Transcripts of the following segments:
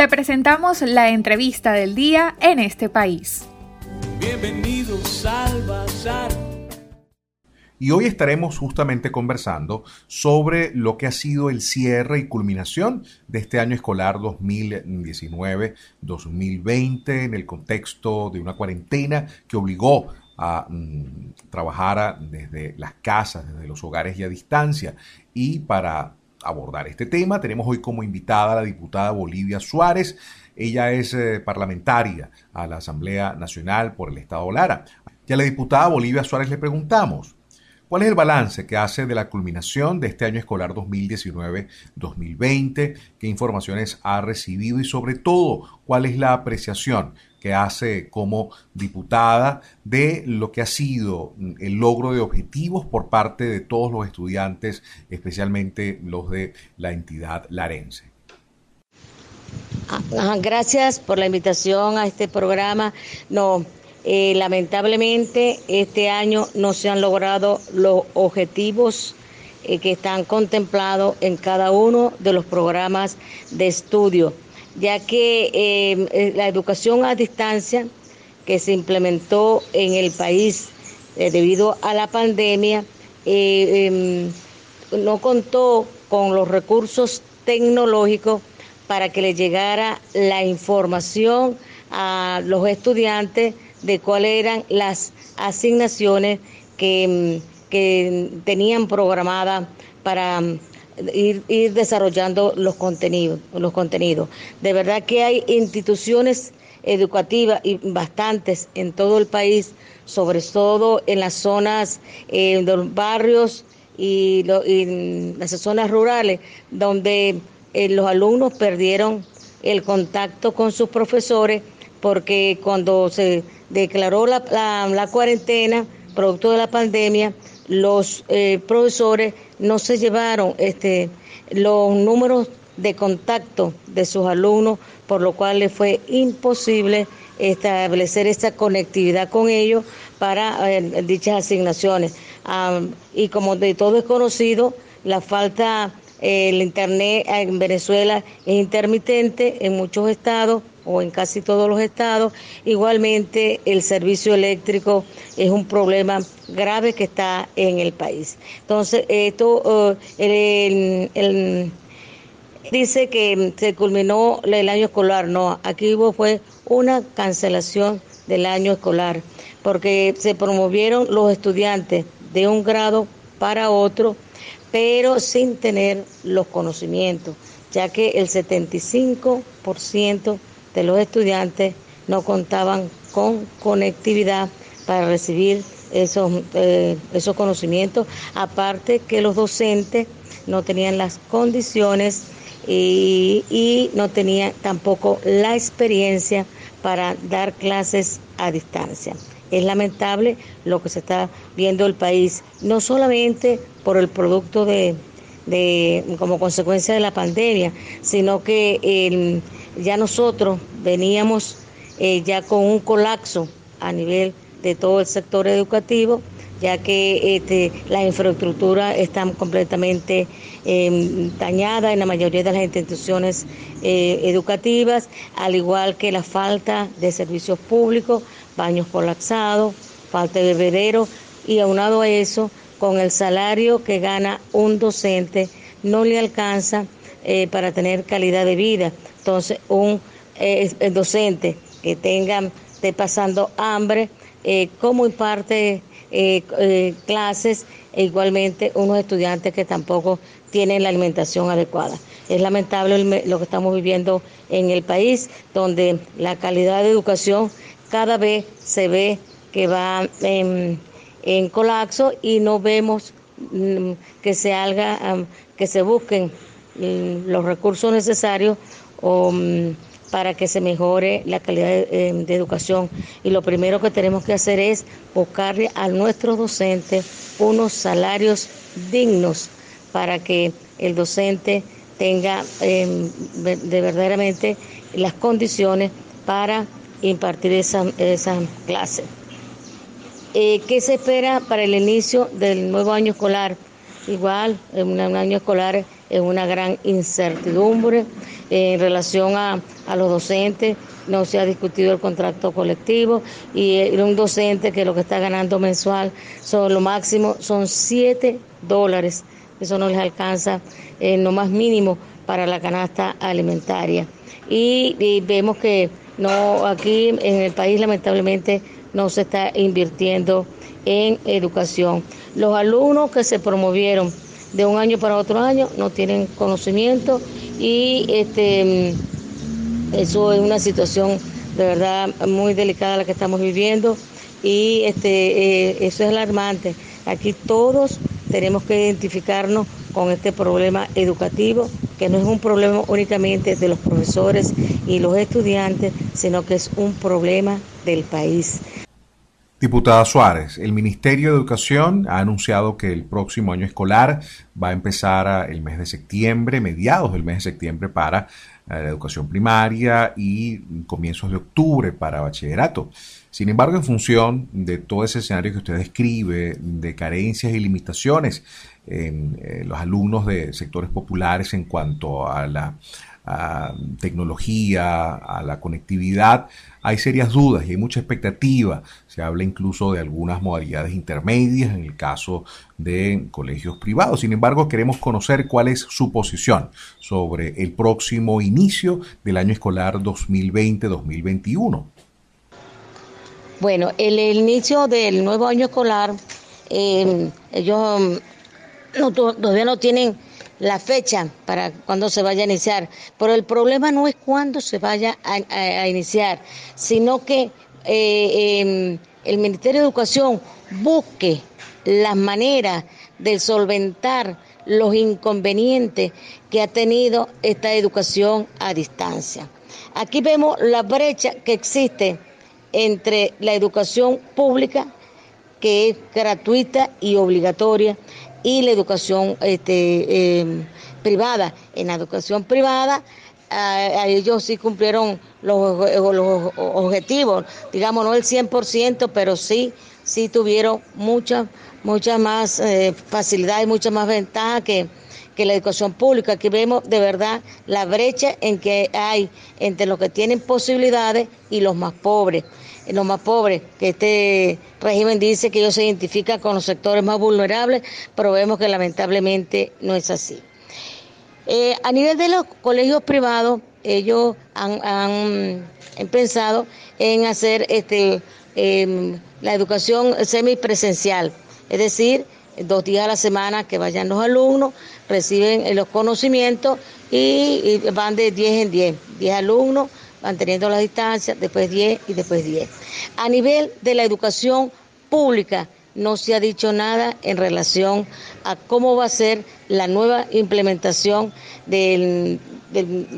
Te presentamos la entrevista del día en este país. Bienvenidos al Bazar. Y hoy estaremos justamente conversando sobre lo que ha sido el cierre y culminación de este año escolar 2019-2020 en el contexto de una cuarentena que obligó a mm, trabajar desde las casas, desde los hogares y a distancia. Y para abordar este tema tenemos hoy como invitada a la diputada Bolivia Suárez. Ella es eh, parlamentaria a la Asamblea Nacional por el Estado Lara. Y a la diputada Bolivia Suárez le preguntamos, ¿Cuál es el balance que hace de la culminación de este año escolar 2019-2020? ¿Qué informaciones ha recibido? Y sobre todo, ¿cuál es la apreciación que hace como diputada de lo que ha sido el logro de objetivos por parte de todos los estudiantes, especialmente los de la entidad larense? Ah, gracias por la invitación a este programa. No, eh, lamentablemente, este año no se han logrado los objetivos eh, que están contemplados en cada uno de los programas de estudio, ya que eh, la educación a distancia que se implementó en el país debido a la pandemia em, no contó con los recursos tecnológicos para que le llegara la información a los estudiantes de cuáles eran las asignaciones que, mm, tenían programadas para mm, ir, desarrollando los contenidos, los contenidos. De verdad que hay instituciones educativas y bastantes en todo el país, sobre todo en las zonas, en los barrios y, en las zonas rurales, donde eh, los alumnos perdieron el contacto con sus profesores porque cuando se declaró la, la, cuarentena, producto de la pandemia, los eh, profesores no se llevaron este, los números de contacto de sus alumnos, por lo cual les fue imposible establecer esta conectividad con ellos para eh, dichas asignaciones. y como de todo es conocido, la falta, el Internet en Venezuela es intermitente en muchos estados, o en casi todos los estados. Igualmente, el servicio eléctrico es un problema grave que está en el país. Entonces, esto, eh, dice que se culminó el año escolar. No, aquí hubo fue una cancelación del año escolar, porque se promovieron los estudiantes de un grado para otro, pero sin tener los conocimientos, ya que el 75% de los estudiantes no contaban con conectividad para recibir esos, eh, esos conocimientos, aparte que los docentes no tenían las condiciones y, y no tenían tampoco la experiencia para dar clases a distancia. Es lamentable lo que se está viendo el país, no solamente por el producto de, de como consecuencia de la pandemia, sino que el ya nosotros veníamos eh, ya con un colapso a nivel de todo el sector educativo, ya que este, la infraestructura está completamente em, dañada en la mayoría de las instituciones eh, educativas, al igual que la falta de servicios públicos, baños colapsados, falta de bebederos y aunado a eso, con el salario que gana un docente, no le alcanza eh, para tener calidad de vida. Entonces, un eh, docente que tenga, esté pasando hambre, eh, como imparte eh, clases, e igualmente unos estudiantes que tampoco tienen la alimentación adecuada. Es lamentable lo que estamos viviendo en el país, donde la calidad de educación cada vez se ve que va en, colapso y no vemos mm, que se haga, que se busquen mm, los recursos necesarios o, mm, para que se mejore la calidad de, educación. Y lo primero que tenemos que hacer es buscarle a nuestros docentes unos salarios dignos para que el docente tenga em, de verdaderamente las condiciones para impartir esa, esa clase. Eh, ¿Qué se espera para el inicio del nuevo año escolar? Igual, un año escolar es una gran incertidumbre En relación a, los docentes, no se ha discutido el contrato colectivo y eh, un docente que lo que está ganando mensual son lo máximo son 7 dólares. Eso no les alcanza en lo más mínimo para la canasta alimentaria. Y, y, vemos que no aquí en el país lamentablemente no se está invirtiendo en educación. Los alumnos que se promovieron de un año para otro año no tienen conocimiento y este eso es una situación de verdad muy delicada la que estamos viviendo y este eh, eso es alarmante. Aquí todos tenemos que identificarnos con este problema educativo, que no es un problema únicamente de los profesores y los estudiantes, sino que es un problema del país. Diputada Suárez, el Ministerio de Educación ha anunciado que el próximo año escolar va a empezar el mes de septiembre, mediados del mes de septiembre para eh, la educación primaria y comienzos de octubre para bachillerato. Sin embargo, en función de todo ese escenario que usted describe, de carencias y limitaciones en eh, los alumnos de sectores populares en cuanto a la tecnología, a la conectividad, hay serias dudas y hay mucha expectativa. Se habla incluso de algunas modalidades intermedias en el caso de colegios privados. Sin embargo, queremos conocer cuál es su posición sobre el próximo inicio del año escolar 2020-2021. Bueno, el, inicio del nuevo año escolar, eh, ellos todavía no tienen la fecha para cuando se vaya a iniciar. Pero el problema no es cuándo se vaya a, iniciar, sino que eh, em, el Ministerio de Educación busque las maneras de solventar los inconvenientes que ha tenido esta educación a distancia. Aquí vemos la brecha que existe entre la educación pública, que es gratuita y obligatoria, y la educación este, em, privada. En la educación privada, a, ellos sí cumplieron los, los, objetivos, digamos, no el 100%, pero sí, sí tuvieron mucha, mucha más eh, facilidad y mucha más ventaja que, que la educación pública. Aquí vemos de verdad la brecha en que hay entre los que tienen posibilidades y los más pobres los más pobres, que este régimen dice que ellos se identifican con los sectores más vulnerables, pero vemos que lamentablemente no es así. Eh, a nivel de los colegios privados, ellos han, pensado en hacer este, em, la educación semipresencial, es decir, dos días a la semana que vayan los alumnos, reciben los conocimientos y van de 10 en 10, 10 alumnos manteniendo la distancia, después 10 y después 10. A nivel de la educación pública, no se ha dicho nada en relación a cómo va a ser la nueva implementación del,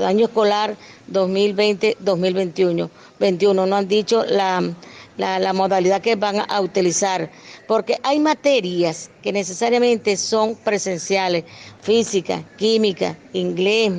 año escolar 2020-2021. 21. No han dicho la modalidad que van a utilizar, porque hay materias que necesariamente son presenciales, física, química, inglés,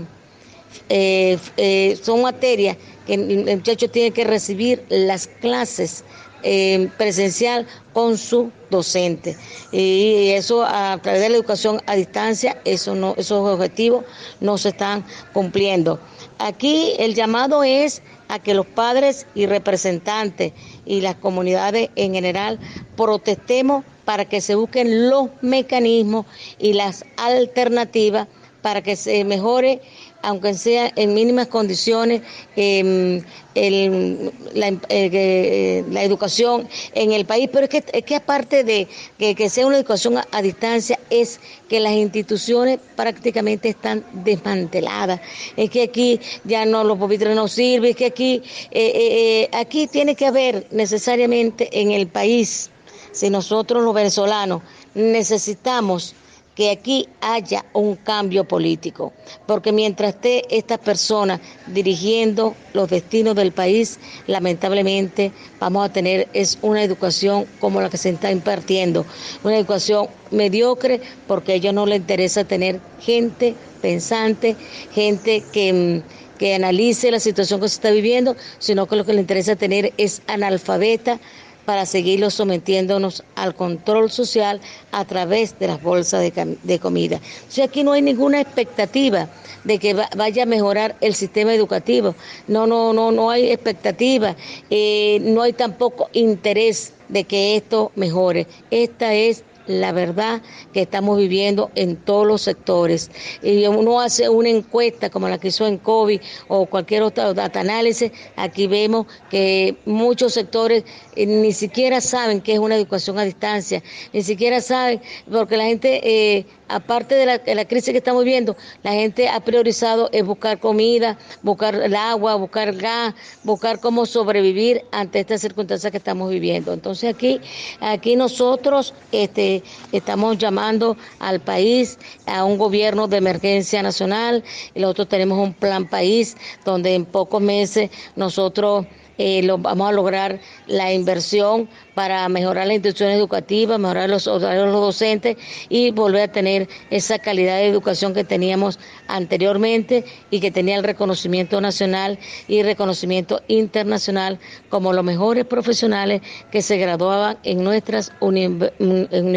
eh, eh, son materias que el muchacho tiene que recibir las clases eh, presencial con su docente. Y eso a través de la educación a distancia, esos objetivos no se están cumpliendo. Aquí el llamado es a que los padres y representantes y las comunidades en general protestemos para que se busquen los mecanismos y las alternativas para que se mejore aunque sea en mínimas condiciones, em, la, eh, eh, la, educación en el país, pero es que, es que aparte de que, sea una educación a, distancia, es que las instituciones prácticamente están desmanteladas, es que aquí ya no los pupitres no sirven, es que aquí, eh, aquí tiene que haber necesariamente en el país, si nosotros los venezolanos necesitamos que aquí haya un cambio político, porque mientras esté esta persona dirigiendo los destinos del país, lamentablemente vamos a tener es una educación como la que se está impartiendo, una educación mediocre porque a ellos no les interesa tener gente pensante, gente que que analice la situación que se está viviendo, sino que lo que les interesa tener es analfabeta, para seguirlo sometiéndonos al control social a través de las bolsas de, comida. O sea, aquí no hay ninguna expectativa de que vaya a mejorar el sistema educativo. No, no, no, no hay expectativa. Eh, no hay tampoco interés de que esto mejore. Esta es la verdad que estamos viviendo en todos los sectores. Y uno hace una encuesta como la que hizo en COVID o cualquier otro data análisis, aquí vemos que muchos sectores eh, ni siquiera saben qué es una educación a distancia, ni siquiera saben, porque la gente eh, aparte de la, crisis que estamos viendo, la gente ha priorizado es buscar comida, buscar el agua, buscar gas, buscar cómo sobrevivir ante estas circunstancias que estamos viviendo. Entonces aquí, aquí nosotros este, estamos llamando al país a un gobierno de emergencia nacional, y nosotros tenemos un plan país donde en pocos meses nosotros eh, lo, vamos a lograr la inversión para mejorar las instituciones educativas, mejorar los los docentes y volver a tener esa calidad de educación que teníamos anteriormente y que tenía el reconocimiento nacional y reconocimiento internacional como los mejores profesionales que se graduaban en nuestras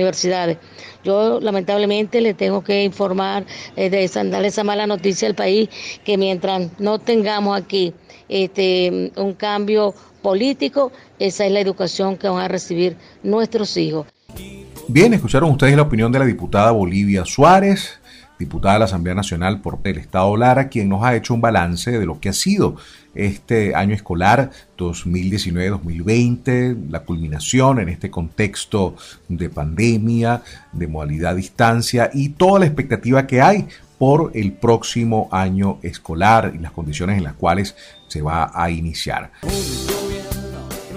universidades. Yo lamentablemente le tengo que informar, eh, de darle esa mala noticia al país, que mientras no tengamos aquí este, un cambio político, esa es la educación que van a recibir nuestros hijos. Bien, escucharon ustedes la opinión de la diputada Bolivia Suárez, diputada de la Asamblea Nacional por el Estado Lara, quien nos ha hecho un balance de lo que ha sido este año escolar 2019-2020, la culminación en este contexto de pandemia, de modalidad a distancia y toda la expectativa que hay por el próximo año escolar y las condiciones en las cuales se va a iniciar.